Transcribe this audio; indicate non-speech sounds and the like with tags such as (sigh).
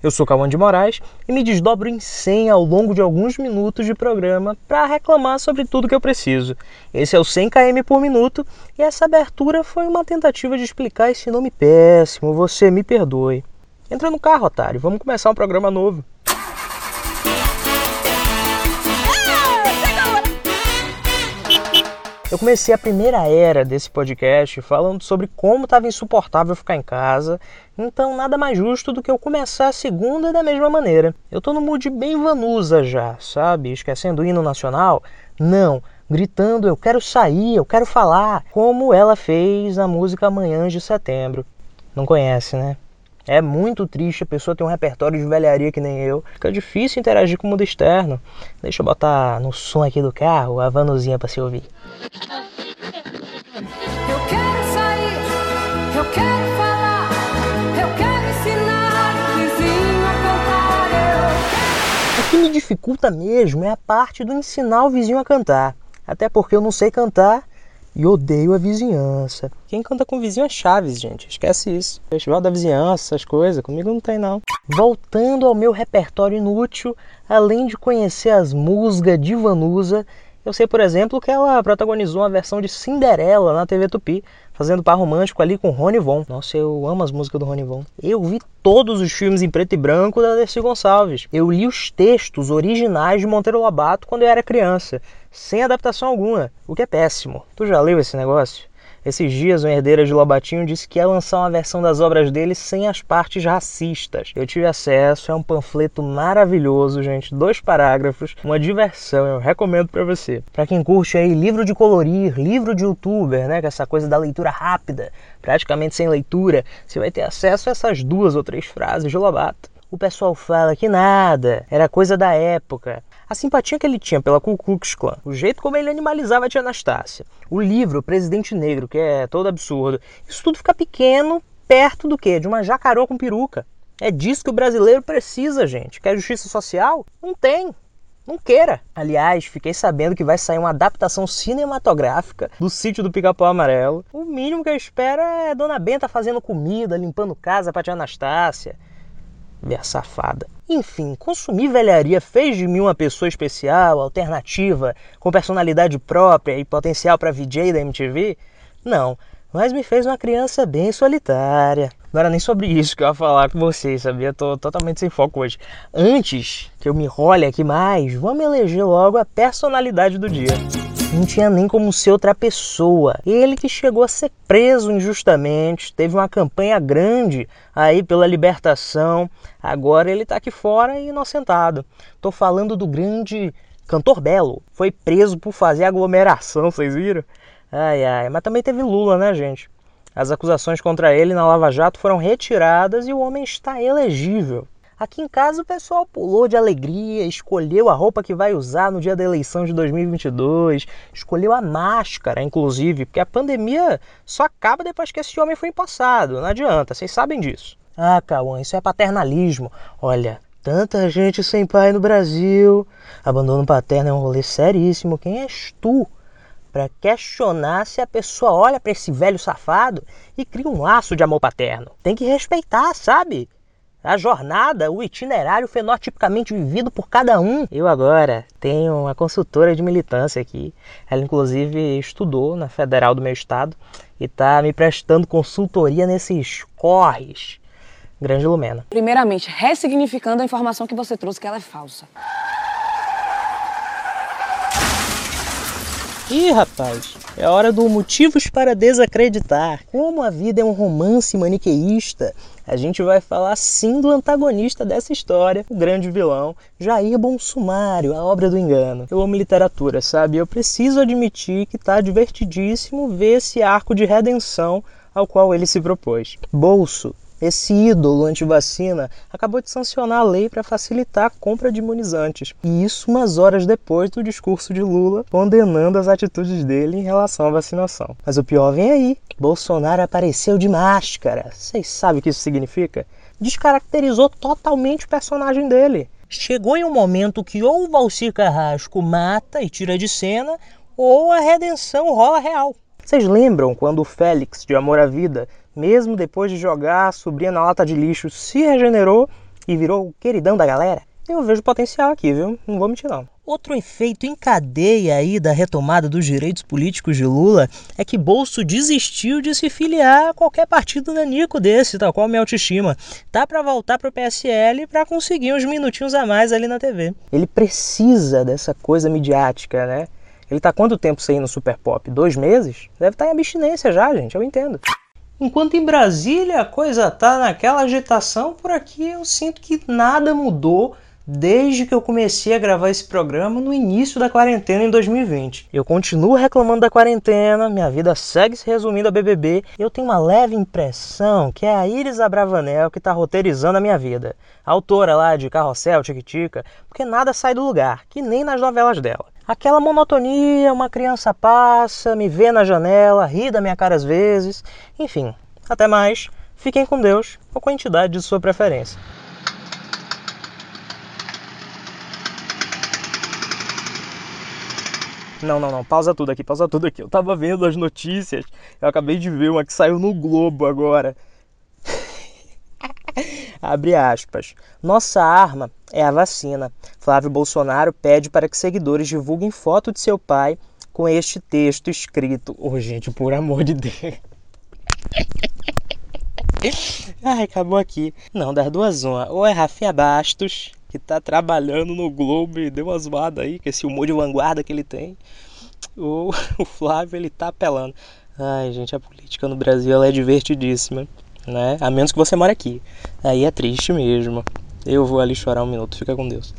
Eu sou Cauã de Moraes e me desdobro em 100 ao longo de alguns minutos de programa para reclamar sobre tudo que eu preciso. Esse é o 100 km por minuto e essa abertura foi uma tentativa de explicar esse nome péssimo, você me perdoe. Entra no carro, otário, vamos começar um programa novo. Eu comecei a primeira era desse podcast falando sobre como estava insuportável ficar em casa, então nada mais justo do que eu começar a segunda da mesma maneira. Eu tô no mood bem vanusa já, sabe? Esquecendo o hino nacional? Não, gritando eu quero sair, eu quero falar, como ela fez na música Manhãs de Setembro. Não conhece, né? É muito triste a pessoa ter um repertório de velharia que nem eu. Fica difícil interagir com o mundo externo. Deixa eu botar no som aqui do carro a vanuzinha para se ouvir. O. O que me dificulta mesmo é a parte do ensinar o vizinho a cantar. Até porque eu não sei cantar e odeio a vizinhança. Quem canta com vizinho é Chaves, gente. Esquece isso. Festival da vizinhança, essas coisas, comigo não tem não. Voltando ao meu repertório inútil, além de conhecer as musgas de Vanusa, eu sei, por exemplo, que ela protagonizou uma versão de Cinderela na TV Tupi, fazendo par romântico ali com Rony Von. Nossa, eu amo as músicas do Rony Von. Eu vi todos os filmes em preto e branco da Dercy Gonçalves. Eu li os textos originais de Monteiro Lobato quando eu era criança, sem adaptação alguma, o que é péssimo. Tu já leu esse negócio? Esses dias, o herdeiro de Lobatinho disse que ia lançar uma versão das obras dele sem as partes racistas. Eu tive acesso, é um panfleto maravilhoso, gente, dois parágrafos, uma diversão, eu recomendo para você. Para quem curte aí livro de colorir, livro de youtuber, né, essa coisa da leitura rápida, praticamente sem leitura, você vai ter acesso a essas duas ou três frases de Lobato. O pessoal fala que nada, era coisa da época a simpatia que ele tinha pela Ku Klux Klan, o jeito como ele animalizava a tia Anastácia, o livro o Presidente Negro, que é todo absurdo, isso tudo fica pequeno perto do que? De uma jacarô com peruca. É disso que o brasileiro precisa, gente. Quer justiça social? Não tem. Não queira. Aliás, fiquei sabendo que vai sair uma adaptação cinematográfica do sítio do Pica-Pau Amarelo. O mínimo que eu espero é Dona Benta fazendo comida, limpando casa pra tia Anastácia. Minha safada. Enfim, consumir velharia fez de mim uma pessoa especial, alternativa, com personalidade própria e potencial para VJ da MTV? Não, mas me fez uma criança bem solitária. Não era nem sobre isso que eu ia falar com vocês, sabia? Tô totalmente sem foco hoje. Antes que eu me role aqui mais, vamos eleger logo a personalidade do dia não tinha nem como ser outra pessoa. Ele que chegou a ser preso injustamente, teve uma campanha grande aí pela libertação, agora ele está aqui fora e inocentado. Tô falando do grande cantor Belo, foi preso por fazer aglomeração, vocês viram? Ai ai, mas também teve Lula, né, gente? As acusações contra ele na Lava Jato foram retiradas e o homem está elegível. Aqui em casa o pessoal pulou de alegria, escolheu a roupa que vai usar no dia da eleição de 2022, escolheu a máscara, inclusive, porque a pandemia só acaba depois que esse homem foi empossado. Não adianta, vocês sabem disso. Ah, Cauã, isso é paternalismo. Olha, tanta gente sem pai no Brasil. Abandono paterno é um rolê seríssimo. Quem és tu para questionar se a pessoa olha para esse velho safado e cria um laço de amor paterno? Tem que respeitar, sabe? A jornada, o itinerário fenotipicamente vivido por cada um. Eu agora tenho uma consultora de militância aqui. Ela inclusive estudou na Federal do meu estado e está me prestando consultoria nesses corres. Grande Lumena. Primeiramente, ressignificando a informação que você trouxe que ela é falsa. Ih, rapaz, é hora do motivos para desacreditar. Como a vida é um romance maniqueísta, a gente vai falar sim do antagonista dessa história, o grande vilão, Jair Bonsumário, a obra do engano. Eu amo literatura, sabe? Eu preciso admitir que tá divertidíssimo ver esse arco de redenção ao qual ele se propôs. Bolso esse ídolo antivacina acabou de sancionar a lei para facilitar a compra de imunizantes. E isso umas horas depois do discurso de Lula condenando as atitudes dele em relação à vacinação. Mas o pior vem aí. Bolsonaro apareceu de máscara. Vocês sabem o que isso significa? Descaracterizou totalmente o personagem dele. Chegou em um momento que ou o Valcir Carrasco mata e tira de cena, ou a redenção rola real. Vocês lembram quando o Félix, de Amor à Vida, mesmo depois de jogar a sobrinha na lata de lixo, se regenerou e virou o queridão da galera, eu vejo potencial aqui, viu? Não vou mentir não. Outro efeito em cadeia aí da retomada dos direitos políticos de Lula é que Bolso desistiu de se filiar a qualquer partido nanico desse, tal qual minha autoestima. Tá para voltar pro PSL para conseguir uns minutinhos a mais ali na TV. Ele precisa dessa coisa midiática, né? Ele tá quanto tempo sem ir no Super Pop? Dois meses? Deve estar tá em abstinência já, gente, eu entendo. Enquanto em Brasília a coisa tá naquela agitação, por aqui eu sinto que nada mudou desde que eu comecei a gravar esse programa no início da quarentena em 2020. Eu continuo reclamando da quarentena, minha vida segue se resumindo a BBB. Eu tenho uma leve impressão que é a Iris Abravanel que está roteirizando a minha vida. A autora lá de Carrossel, Tic-Tica, porque nada sai do lugar, que nem nas novelas dela. Aquela monotonia, uma criança passa, me vê na janela, ri da minha cara às vezes. Enfim, até mais. Fiquem com Deus ou com a entidade de sua preferência. Não, não, não. Pausa tudo aqui, pausa tudo aqui. Eu tava vendo as notícias. Eu acabei de ver uma que saiu no Globo agora. Abre aspas. Nossa arma é a vacina. Flávio Bolsonaro pede para que seguidores divulguem foto de seu pai com este texto escrito. Oh, gente, por amor de Deus. Ai, acabou aqui. Não, das duas uma. Ou é Rafinha Bastos que tá trabalhando no Globo e deu uma zoada aí, com esse humor de vanguarda que ele tem. O, (laughs) o Flávio, ele tá apelando. Ai, gente, a política no Brasil ela é divertidíssima, né? A menos que você mora aqui. Aí é triste mesmo. Eu vou ali chorar um minuto, fica com Deus.